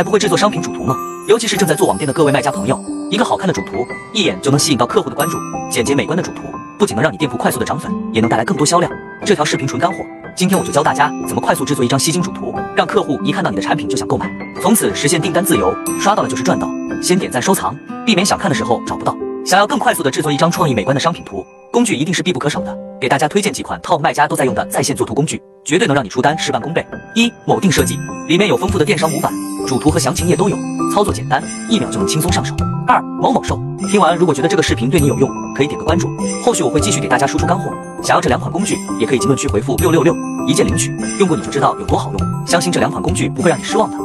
还不会制作商品主图吗？尤其是正在做网店的各位卖家朋友，一个好看的主图，一眼就能吸引到客户的关注。简洁美观的主图，不仅能让你店铺快速的涨粉，也能带来更多销量。这条视频纯干货，今天我就教大家怎么快速制作一张吸睛主图，让客户一看到你的产品就想购买，从此实现订单自由，刷到了就是赚到。先点赞收藏，避免想看的时候找不到。想要更快速的制作一张创意美观的商品图，工具一定是必不可少的。给大家推荐几款 top 卖家都在用的在线作图工具，绝对能让你出单事半功倍。一某定设计里面有丰富的电商模板，主图和详情页都有，操作简单，一秒就能轻松上手。二某某售，听完如果觉得这个视频对你有用，可以点个关注，后续我会继续给大家输出干货。想要这两款工具，也可以评论区回复六六六，一键领取。用过你就知道有多好用，相信这两款工具不会让你失望的。